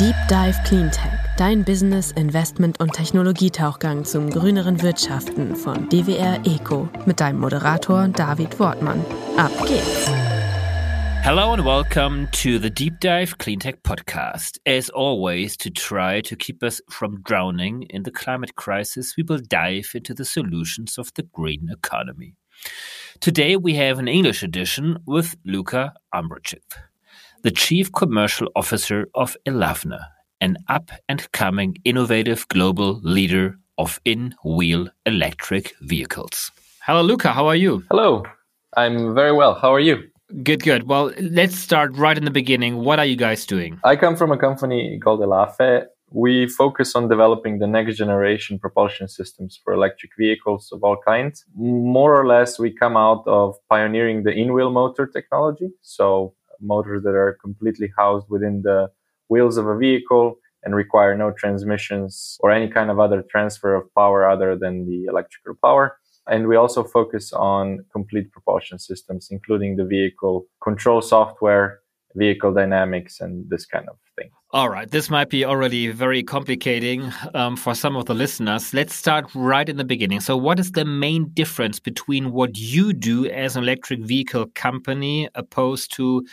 Deep Dive Cleantech, dein Business, Investment und Technologietauchgang zum grüneren Wirtschaften von DWR Eco mit deinem Moderator David Wortmann. Ab geht's! Hello and welcome to the Deep Dive Cleantech podcast. As always, to try to keep us from drowning in the climate crisis, we will dive into the solutions of the green economy. Today we have an English edition with Luka Ambrachev, the Chief Commercial Officer of Elaphe, an up and coming innovative global leader of in wheel electric vehicles. Hello, Luca. How are you? Hello. I'm very well. How are you? Good, good. Well, let's start right in the beginning. What are you guys doing? I come from a company called Elaphe. We focus on developing the next generation propulsion systems for electric vehicles of all kinds. More or less, we come out of pioneering the in wheel motor technology. So, motors that are completely housed within the wheels of a vehicle and require no transmissions or any kind of other transfer of power other than the electrical power. And we also focus on complete propulsion systems, including the vehicle control software, vehicle dynamics, and this kind of thing. All right, this might be already very complicating um, for some of the listeners. Let's start right in the beginning. So, what is the main difference between what you do as an electric vehicle company opposed to,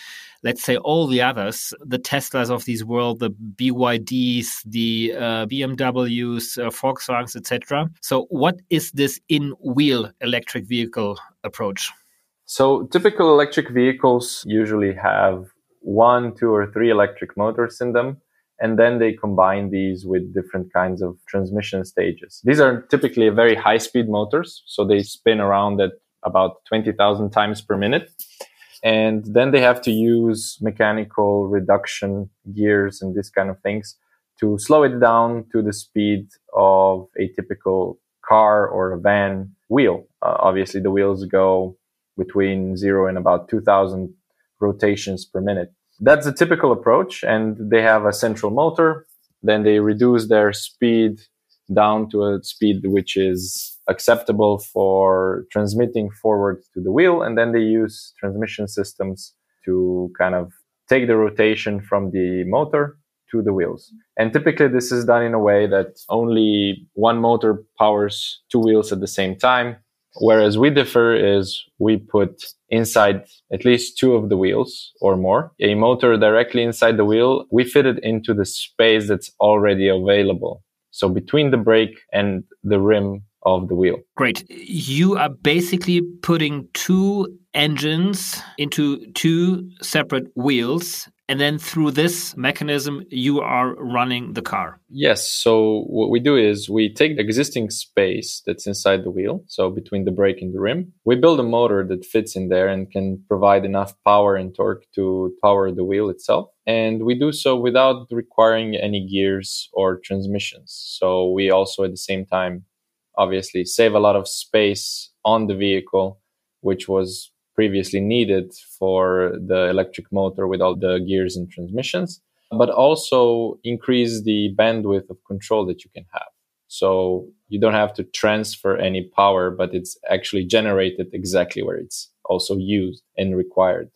let's say, all the others, the Teslas of this world, the BYDs, the uh, BMWs, uh, Volkswagens, etc.? So, what is this in-wheel electric vehicle approach? So, typical electric vehicles usually have one, two, or three electric motors in them. And then they combine these with different kinds of transmission stages. These are typically very high speed motors. So they spin around at about 20,000 times per minute. And then they have to use mechanical reduction gears and this kind of things to slow it down to the speed of a typical car or a van wheel. Uh, obviously, the wheels go between zero and about 2000 rotations per minute. That's a typical approach. And they have a central motor. Then they reduce their speed down to a speed which is acceptable for transmitting forward to the wheel. And then they use transmission systems to kind of take the rotation from the motor to the wheels. And typically this is done in a way that only one motor powers two wheels at the same time. Whereas we differ is we put inside at least two of the wheels or more, a motor directly inside the wheel. We fit it into the space that's already available. So between the brake and the rim of the wheel. Great. You are basically putting two engines into two separate wheels and then through this mechanism you are running the car. Yes. So what we do is we take the existing space that's inside the wheel so between the brake and the rim. We build a motor that fits in there and can provide enough power and torque to power the wheel itself. And we do so without requiring any gears or transmissions. So we also at the same time obviously save a lot of space on the vehicle which was previously needed for the electric motor with all the gears and transmissions, but also increase the bandwidth of control that you can have. So you don't have to transfer any power, but it's actually generated exactly where it's also used and required.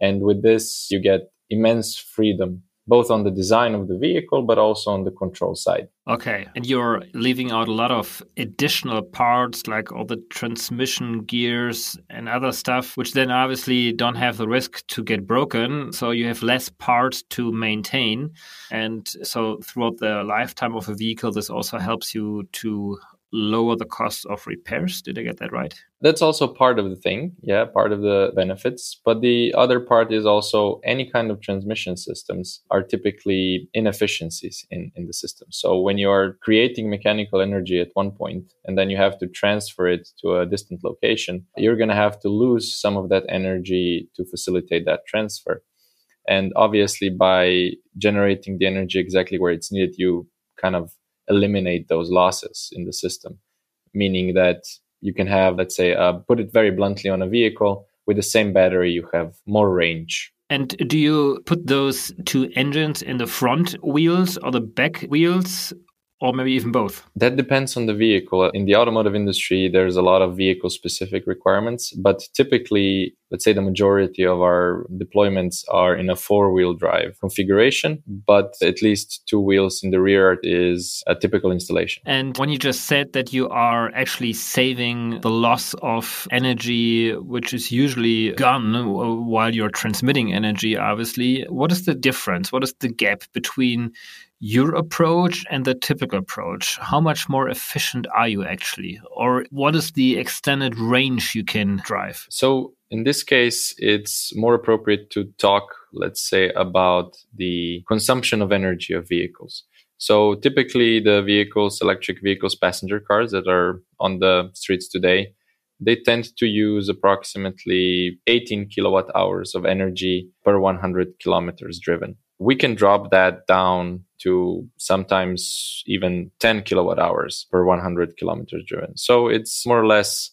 And with this, you get immense freedom both on the design of the vehicle but also on the control side. Okay, and you're leaving out a lot of additional parts like all the transmission gears and other stuff, which then obviously don't have the risk to get broken. So you have less parts to maintain. And so throughout the lifetime of a vehicle, this also helps you to lower the cost of repairs. Did I get that right? That's also part of the thing. Yeah, part of the benefits. But the other part is also any kind of transmission systems are typically inefficiencies in, in the system. So when you are creating mechanical energy at one point and then you have to transfer it to a distant location, you're going to have to lose some of that energy to facilitate that transfer. And obviously, by generating the energy exactly where it's needed, you kind of eliminate those losses in the system, meaning that you can have, let's say, uh, put it very bluntly on a vehicle with the same battery, you have more range. And do you put those two engines in the front wheels or the back wheels? or maybe even both? That depends on the vehicle. In the automotive industry, there's a lot of vehicle specific requirements, but typically, let's say the majority of our deployments are in a four wheel drive configuration, but at least two wheels in the rear is a typical installation. And when you just said that you are actually saving the loss of energy, which is usually gone while you're transmitting energy, obviously, what is the difference? What is the gap between your approach and the typical approach? How much more efficient are you actually? Or what is the extended range you can drive? So, in this case, it's more appropriate to talk, let's say, about the consumption of energy of vehicles. So, typically, the vehicles, electric vehicles, passenger cars that are on the streets today, they tend to use approximately 18 kilowatt hours of energy per 100 kilometers driven we can drop that down to sometimes even 10 kilowatt hours per 100 kilometers driven. So it's more or less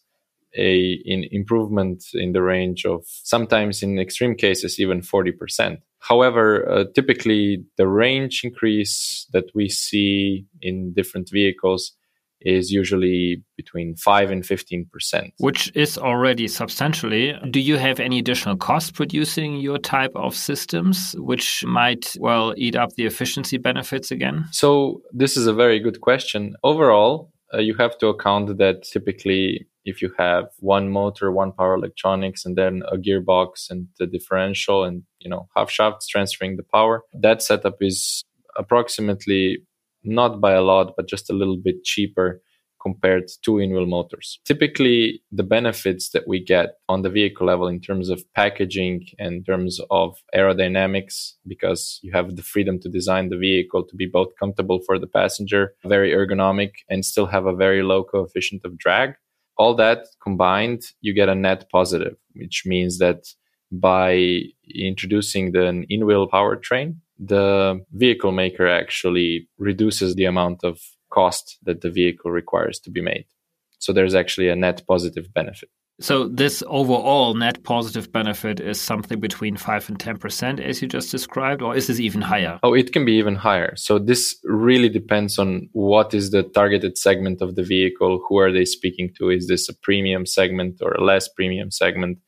a in improvement in the range of sometimes in extreme cases even 40%. However, uh, typically the range increase that we see in different vehicles is usually between 5 and 15%. Which is already substantially. Do you have any additional cost producing your type of systems, which might, well, eat up the efficiency benefits again? So, this is a very good question. Overall, uh, you have to account that typically if you have one motor one power electronics and then a gearbox and the differential and you know half shafts transferring the power that setup is approximately not by a lot, but just a little bit cheaper compared to in-wheel motors. Typically, the benefits that we get on the vehicle level in terms of packaging and terms of aerodynamics, because you have the freedom to design the vehicle to be both comfortable for the passenger, very ergonomic, and still have a very low coefficient of drag. All that combined, you get a net positive, which means that by introducing the in-wheel powertrain, the vehicle maker actually reduces the amount of cost that the vehicle requires to be made. So there's actually a net positive benefit. So this overall net positive benefit is something between 5 and 10% as you just described or is this even higher? Oh, it can be even higher. So this really depends on what is the targeted segment of the vehicle, who are they speaking to? Is this a premium segment or a less premium segment?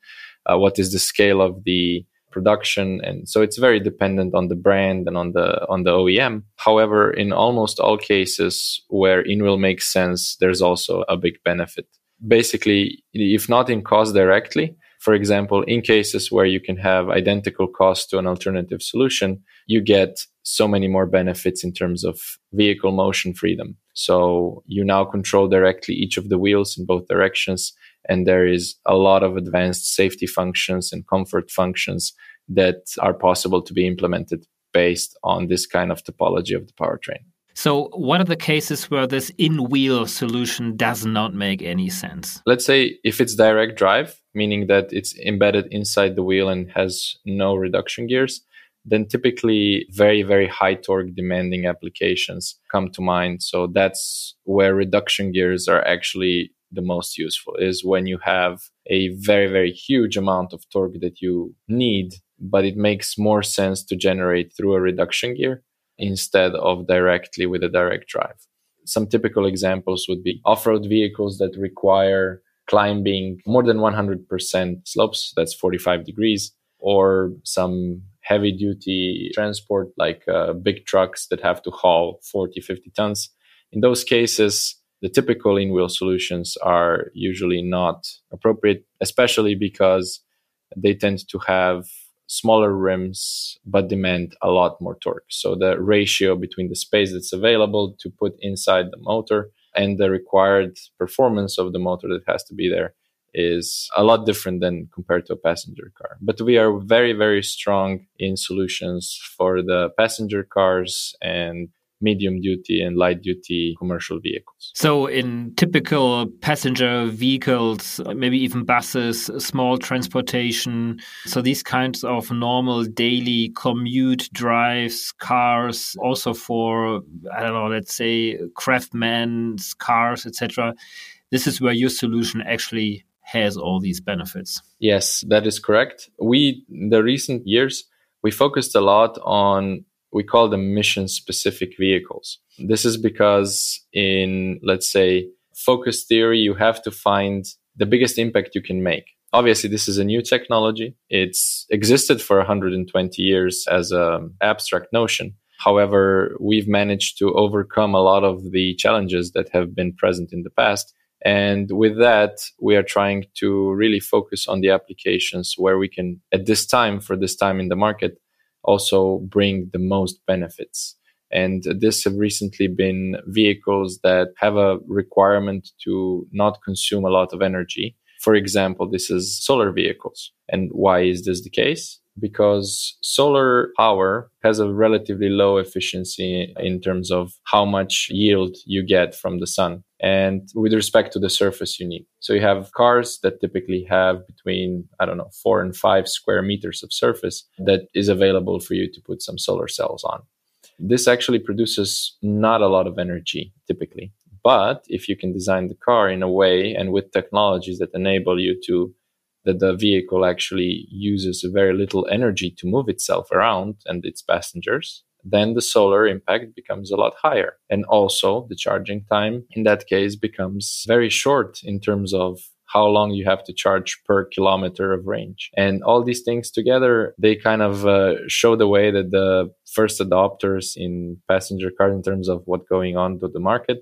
Uh, what is the scale of the production and so it's very dependent on the brand and on the on the OEM however in almost all cases where in-wheel makes sense there's also a big benefit basically if not in cost directly for example in cases where you can have identical cost to an alternative solution you get so many more benefits in terms of vehicle motion freedom so you now control directly each of the wheels in both directions and there is a lot of advanced safety functions and comfort functions that are possible to be implemented based on this kind of topology of the powertrain. So, what are the cases where this in wheel solution does not make any sense? Let's say if it's direct drive, meaning that it's embedded inside the wheel and has no reduction gears, then typically very, very high torque demanding applications come to mind. So, that's where reduction gears are actually the most useful is when you have a very very huge amount of torque that you need but it makes more sense to generate through a reduction gear instead of directly with a direct drive. Some typical examples would be off-road vehicles that require climbing more than 100% slopes that's 45 degrees or some heavy duty transport like uh, big trucks that have to haul 40 50 tons. In those cases the typical in wheel solutions are usually not appropriate, especially because they tend to have smaller rims but demand a lot more torque. So the ratio between the space that's available to put inside the motor and the required performance of the motor that has to be there is a lot different than compared to a passenger car. But we are very, very strong in solutions for the passenger cars and medium duty and light duty commercial vehicles. So, in typical passenger vehicles, maybe even buses, small transportation, so these kinds of normal daily commute drives, cars, also for, I don't know, let's say craftsmen's cars, etc. This is where your solution actually has all these benefits. Yes, that is correct. We, in the recent years, we focused a lot on we call them mission specific vehicles. This is because in, let's say, focus theory, you have to find the biggest impact you can make. Obviously, this is a new technology. It's existed for 120 years as an abstract notion. However, we've managed to overcome a lot of the challenges that have been present in the past. And with that, we are trying to really focus on the applications where we can, at this time, for this time in the market, also bring the most benefits. And this have recently been vehicles that have a requirement to not consume a lot of energy. For example, this is solar vehicles. And why is this the case? Because solar power has a relatively low efficiency in terms of how much yield you get from the sun and with respect to the surface you need. So you have cars that typically have between, I don't know, four and five square meters of surface that is available for you to put some solar cells on. This actually produces not a lot of energy typically. But if you can design the car in a way and with technologies that enable you to that the vehicle actually uses very little energy to move itself around and its passengers, then the solar impact becomes a lot higher. And also the charging time in that case becomes very short in terms of how long you have to charge per kilometer of range. And all these things together, they kind of uh, show the way that the first adopters in passenger cars in terms of what going on to the market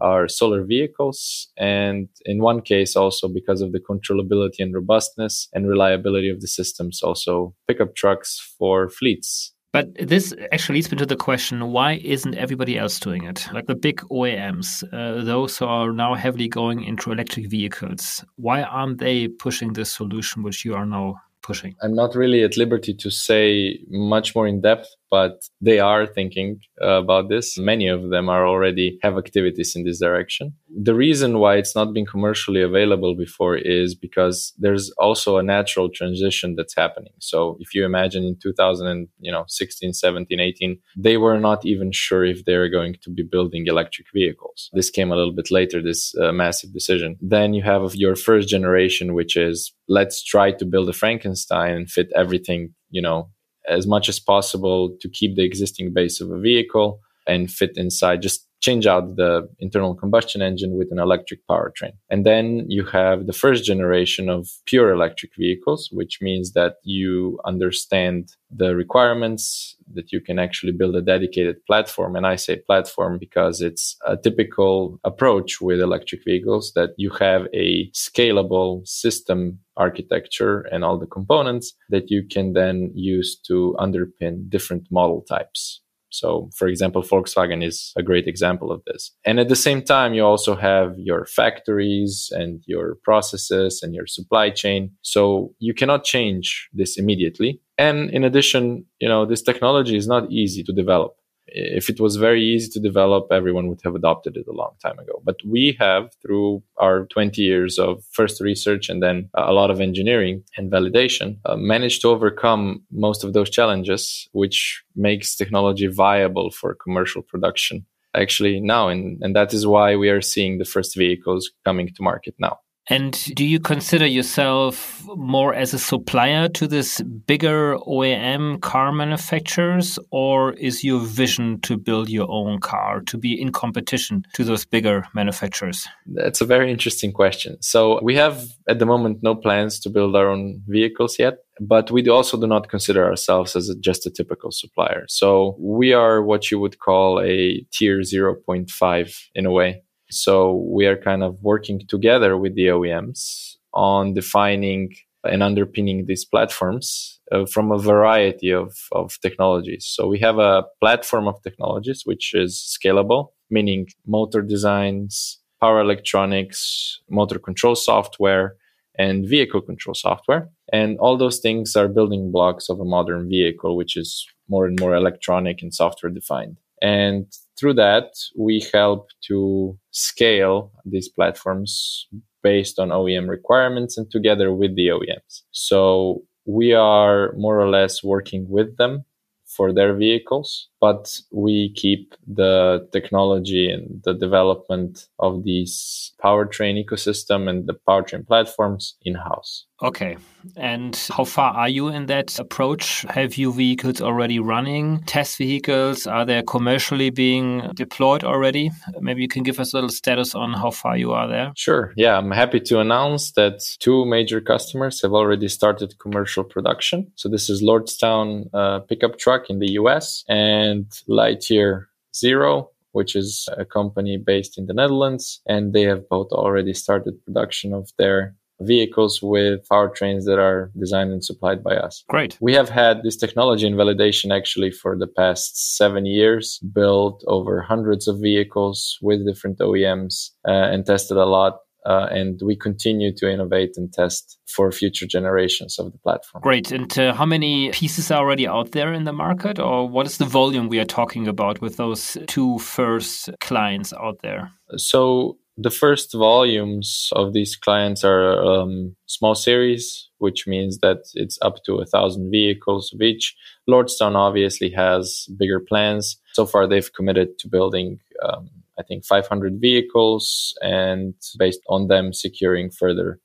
are solar vehicles. And in one case, also because of the controllability and robustness and reliability of the systems, also pickup trucks for fleets. But this actually leads me to the question why isn't everybody else doing it? Like the big OEMs, uh, those who are now heavily going into electric vehicles, why aren't they pushing this solution which you are now pushing? I'm not really at liberty to say much more in depth but they are thinking uh, about this. Many of them are already have activities in this direction. The reason why it's not been commercially available before is because there's also a natural transition that's happening. So if you imagine in 2000 and, you know, 16, 17, 18, they were not even sure if they're going to be building electric vehicles. This came a little bit later, this uh, massive decision. Then you have your first generation, which is let's try to build a Frankenstein and fit everything, you know, as much as possible to keep the existing base of a vehicle and fit inside just change out the internal combustion engine with an electric powertrain. And then you have the first generation of pure electric vehicles, which means that you understand the requirements, that you can actually build a dedicated platform. And I say platform because it's a typical approach with electric vehicles that you have a scalable system architecture and all the components that you can then use to underpin different model types. So, for example, Volkswagen is a great example of this. And at the same time, you also have your factories and your processes and your supply chain. So you cannot change this immediately. And in addition, you know, this technology is not easy to develop if it was very easy to develop, everyone would have adopted it a long time ago. But we have, through our 20 years of first research and then a lot of engineering and validation, uh, managed to overcome most of those challenges, which makes technology viable for commercial production actually now. And, and that is why we are seeing the first vehicles coming to market now. And do you consider yourself more as a supplier to this bigger OEM car manufacturers, or is your vision to build your own car to be in competition to those bigger manufacturers? That's a very interesting question. So we have at the moment no plans to build our own vehicles yet but we also do not consider ourselves as a, just a typical supplier. So we are what you would call a tier 0.5 in a way. So we are kind of working together with the OEMs on defining and underpinning these platforms uh, from a variety of, of technologies. So we have a platform of technologies which is scalable, meaning motor designs, power electronics, motor control software, and vehicle control software. And all those things are building blocks of a modern vehicle, which is more and more electronic and software defined. And through that, we help to scale these platforms based on OEM requirements and together with the OEMs. So we are more or less working with them for their vehicles, but we keep the technology and the development of these powertrain ecosystem and the powertrain platforms in house. Okay. And how far are you in that approach? Have you vehicles already running? Test vehicles? Are they commercially being deployed already? Maybe you can give us a little status on how far you are there. Sure. Yeah, I'm happy to announce that two major customers have already started commercial production. So this is Lordstown uh, pickup truck in the US and Lightyear Zero which is a company based in the Netherlands. And they have both already started production of their vehicles with powertrains that are designed and supplied by us. Great. We have had this technology in validation actually for the past seven years, built over hundreds of vehicles with different OEMs uh, and tested a lot. Uh, and we continue to innovate and test for future generations of the platform. Great. And uh, how many pieces are already out there in the market, or what is the volume we are talking about with those two first clients out there? So the first volumes of these clients are um, small series, which means that it's up to a thousand vehicles of each. Lordstown obviously has bigger plans. So far, they've committed to building, um, I think, 500 vehicles, and based on them securing further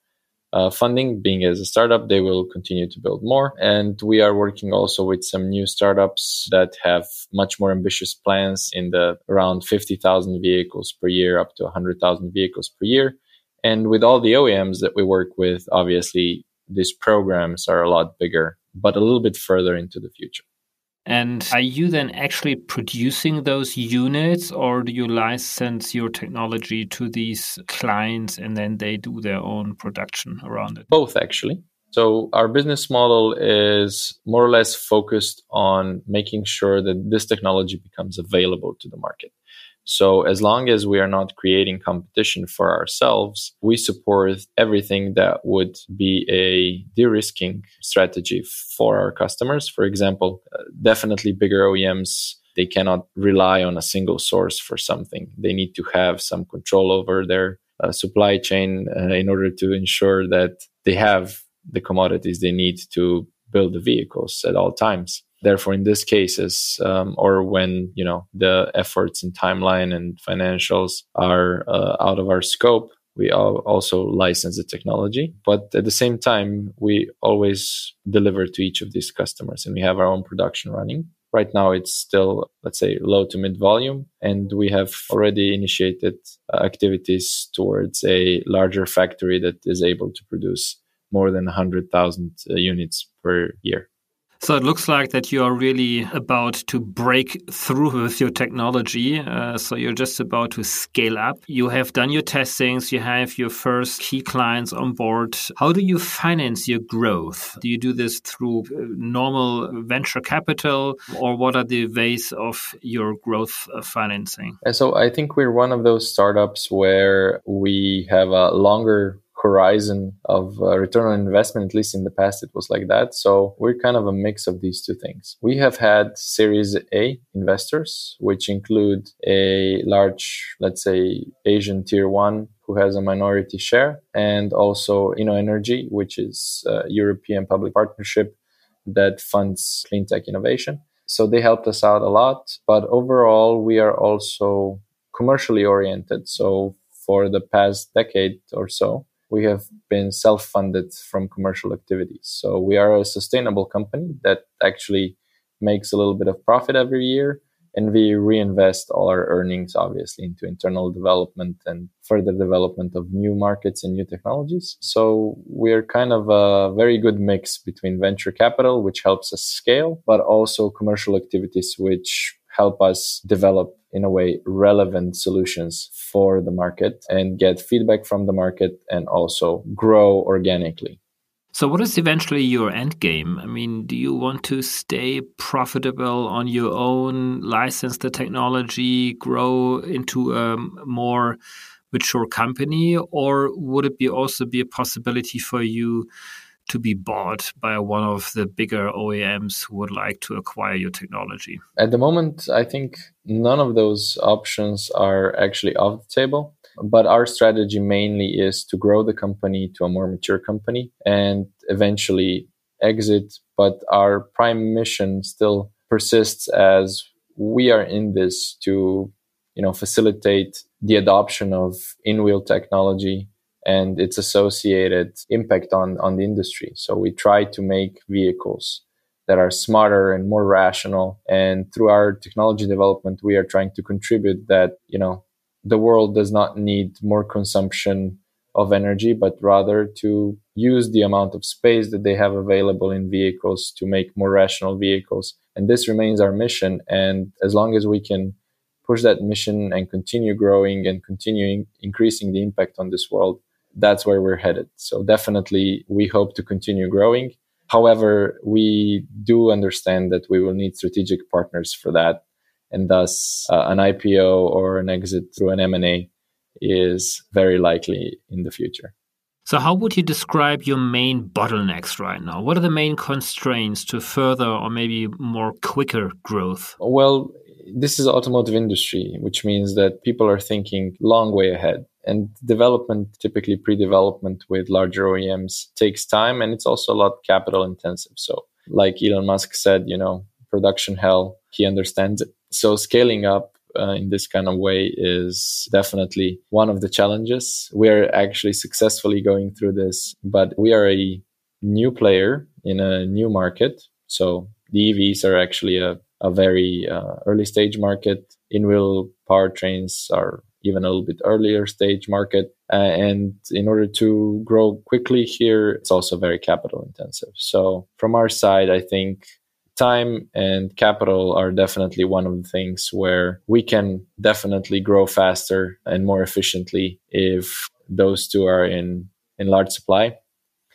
uh, funding. Being as a startup, they will continue to build more. And we are working also with some new startups that have much more ambitious plans in the around 50,000 vehicles per year up to 100,000 vehicles per year. And with all the OEMs that we work with, obviously these programs are a lot bigger, but a little bit further into the future. And are you then actually producing those units or do you license your technology to these clients and then they do their own production around it? Both, actually. So our business model is more or less focused on making sure that this technology becomes available to the market. So as long as we are not creating competition for ourselves, we support everything that would be a de-risking strategy for our customers. For example, uh, definitely bigger OEMs they cannot rely on a single source for something. They need to have some control over their uh, supply chain uh, in order to ensure that they have the commodities they need to build the vehicles at all times therefore in these cases um, or when you know the efforts and timeline and financials are uh, out of our scope we also license the technology. But at the same time we always deliver to each of these customers and we have our own production running. Right now it's still let's say low to mid volume and we have already initiated uh, activities towards a larger factory that is able to produce more than 100,000 uh, units per year so it looks like that you are really about to break through with your technology. Uh, so you're just about to scale up. You have done your testings. You have your first key clients on board. How do you finance your growth? Do you do this through uh, normal venture capital or what are the ways of your growth uh, financing? so I think we're one of those startups where we have a longer horizon of uh, return on investment. At least in the past, it was like that. So we're kind of a mix of these two things. We have had Series A investors, which include a large, let's say, Asian tier one who has a minority share, and also Innoenergy, which is European public partnership that funds clean tech innovation. So they helped us out a lot. But overall, we are also commercially oriented. So for the past decade or so, we have been self-funded from commercial activities. So we are a sustainable company that actually makes a little bit of profit every year and we reinvest all our earnings obviously into internal development and further development of new markets and new technologies so we're kind of a very good mix between venture capital which helps us scale but also commercial activities which help us develop in a way relevant solutions for the market and get feedback from the market and also grow organically. So, what is eventually your end game? I mean, do you want to stay profitable on your own, license the technology, grow into a more mature company, or would it be also be a possibility for you to be bought by one of the bigger OEMs who would like to acquire your technology? At the moment, I think none of those options are actually off the table. But our strategy mainly is to grow the company to a more mature company and eventually exit. But our prime mission still persists as we are in this to, you know, facilitate the adoption of in-wheel technology and its associated impact on, on the industry. So we try to make vehicles that are smarter and more rational. And through our technology development, we are trying to contribute that, you know, the world does not need more consumption of energy, but rather to use the amount of space that they have available in vehicles to make more rational vehicles. And this remains our mission. And as long as we can push that mission and continue growing and continuing increasing the impact on this world, that's where we're headed. So definitely we hope to continue growing. However, we do understand that we will need strategic partners for that. And thus uh, an IPO or an exit through an M&A is very likely in the future. So, how would you describe your main bottlenecks right now? What are the main constraints to further or maybe more quicker growth? Well, this is automotive industry, which means that people are thinking long way ahead. And development, typically pre-development with larger OEMs takes time and it's also a lot capital intensive. So like Elon Musk said, you know, production hell, he understands it. So scaling up uh, in this kind of way is definitely one of the challenges. We're actually successfully going through this, but we are a new player in a new market. So the EVs are actually a a very uh, early stage market. In wheel powertrains are even a little bit earlier stage market. Uh, and in order to grow quickly here, it's also very capital intensive. So from our side, I think time and capital are definitely one of the things where we can definitely grow faster and more efficiently if those two are in, in large supply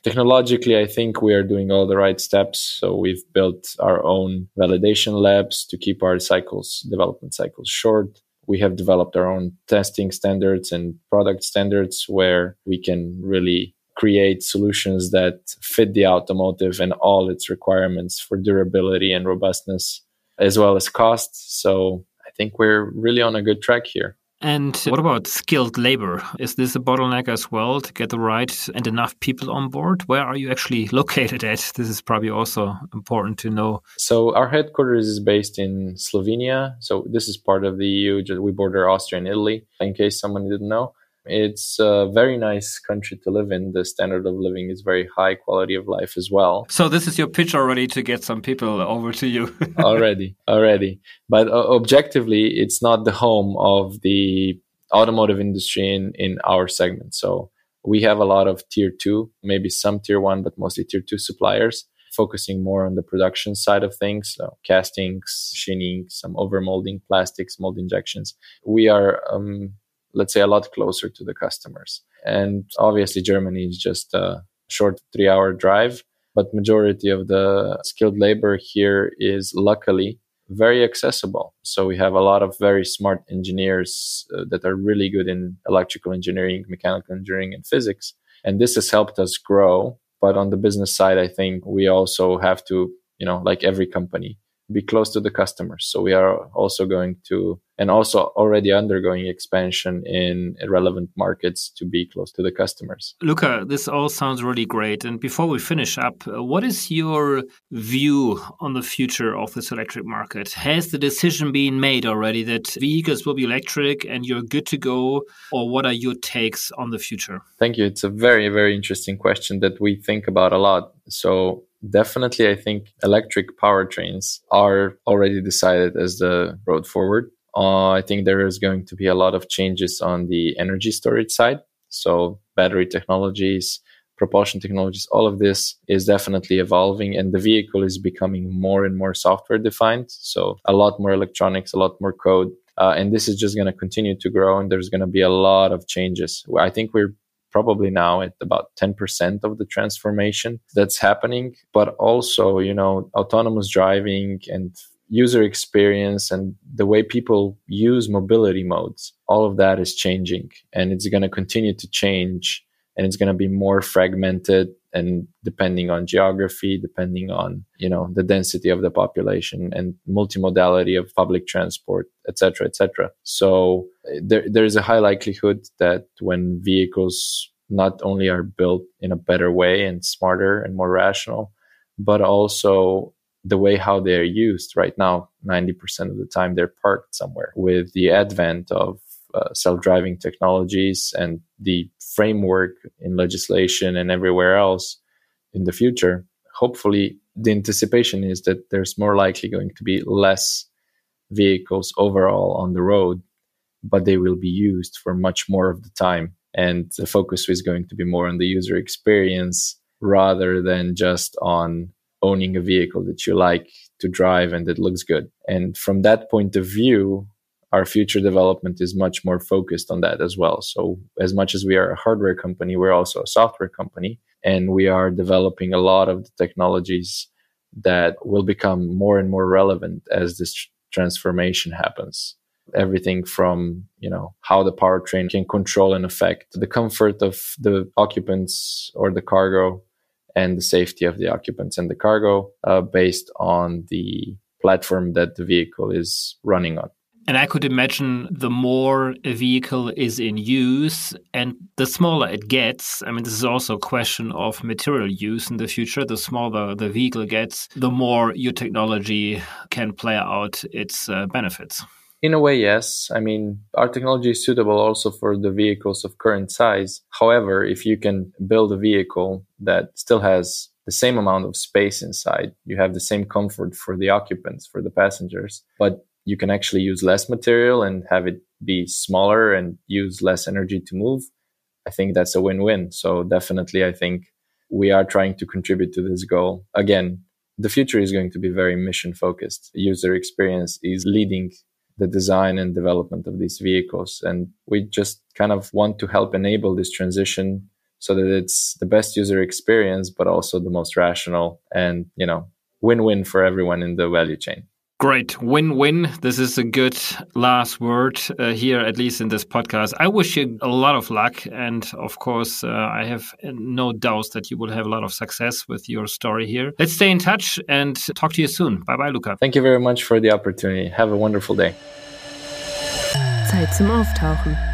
technologically, I think we are doing all the right steps. So we've built our own validation labs to keep our cycles, development cycles short. We have developed our own testing standards and product standards where we can really create solutions that fit the automotive and all its requirements for durability and robustness, as well as cost. So I think we're really on a good track here. And what about skilled labor? Is this a bottleneck as well to get the right and enough people on board? Where are you actually located at? This is probably also important to know. So, our headquarters is based in Slovenia. So, this is part of the EU. We border Austria and Italy, in case someone didn't know. It's a very nice country to live in. The standard of living is very high, quality of life as well. So this is your pitch already to get some people over to you. already, already. But uh, objectively, it's not the home of the automotive industry in, in our segment. So we have a lot of tier two, maybe some tier one, but mostly tier two suppliers focusing more on the production side of things, so castings, machining, some overmolding, plastics, mold injections. We are um, let's say, a lot closer to the customers. And obviously, Germany is just a short three hour drive, but majority of the skilled labor here is luckily very accessible. So we have a lot of very smart engineers uh, that are really good in electrical engineering, mechanical engineering, and physics. And this has helped us grow. But on the business side, I think we also have to, you know, like every company, be close to the customers. So we are also going to, and also already undergoing expansion in relevant markets to be close to the customers. Luca, this all sounds really great. And before we finish up, uh, what is your view on the future of this electric market? Has the decision been made already that vehicles will be electric and you're good to go? Or what are your takes on the future? Thank you. It's a very, very interesting question that we think about a lot. So definitely i think electric powertrains are already decided as the road forward. Uh, i think there is going to be a lot of changes on the energy storage side. So battery technologies propulsion technologies all of this is definitely evolving and the vehicle is becoming more and more software defined. So a lot more electronics a lot more code. Uh, and this is just going to continue to grow and there's going to be a lot of changes. I think we're probably now at about 10% of the transformation that's happening. But also, you know, autonomous driving and user experience and the way people use mobility modes, all of that is changing and it's going to continue to change and it's going to be more fragmented and depending on geography depending on you know the density of the population and multimodality of public transport etc etc so there there is a high likelihood that when vehicles not only are built in a better way and smarter and more rational but also the way how they're used. Right now 90% of the time they're parked somewhere. With the advent of uh, self-driving technologies and the framework in legislation and everywhere else in the future, hopefully the anticipation is that there's more likely going to be less vehicles overall on the road, but they will be used for much more of the time. And the focus is going to be more on the user experience rather than just on owning a vehicle that you like to drive and that looks good. And from that point of view, our future development is much more focused on that as well. So, as much as we are a hardware company, we're also a software company, and we are developing a lot of the technologies that will become more and more relevant as this transformation happens everything from you know how the powertrain can control and affect the comfort of the occupants or the cargo and the safety of the occupants and the cargo uh, based on the platform that the vehicle is running on and I could imagine the more a vehicle is in use and the smaller it gets. I mean, this is also a question of material use in the future. The smaller the vehicle gets, the more your technology can play out its uh, benefits. In a way, yes. I mean, our technology is suitable also for the vehicles of current size. However, if you can build a vehicle that still has the same amount of space inside, you have the same comfort for the occupants, for the passengers, but you can actually use less material and have it be smaller and use less energy to move. I think that's a win-win. So definitely, I think we are trying to contribute to this goal. Again, the future is going to be very mission focused. User experience is leading the design and development of these vehicles. And we just kind of want to help enable this transition so that it's the best user experience, but also the most rational and, you know, win-win for everyone in the value chain. Great. Win win. This is a good last word uh, here, at least in this podcast. I wish you a lot of luck. And of course, uh, I have no doubts that you will have a lot of success with your story here. Let's stay in touch and talk to you soon. Bye bye, Luca. Thank you very much for the opportunity. Have a wonderful day. Zeit zum Auftauchen.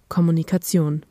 Kommunikation.